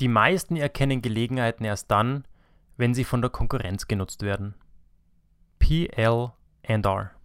Die meisten erkennen Gelegenheiten erst dann, wenn sie von der Konkurrenz genutzt werden. PL&R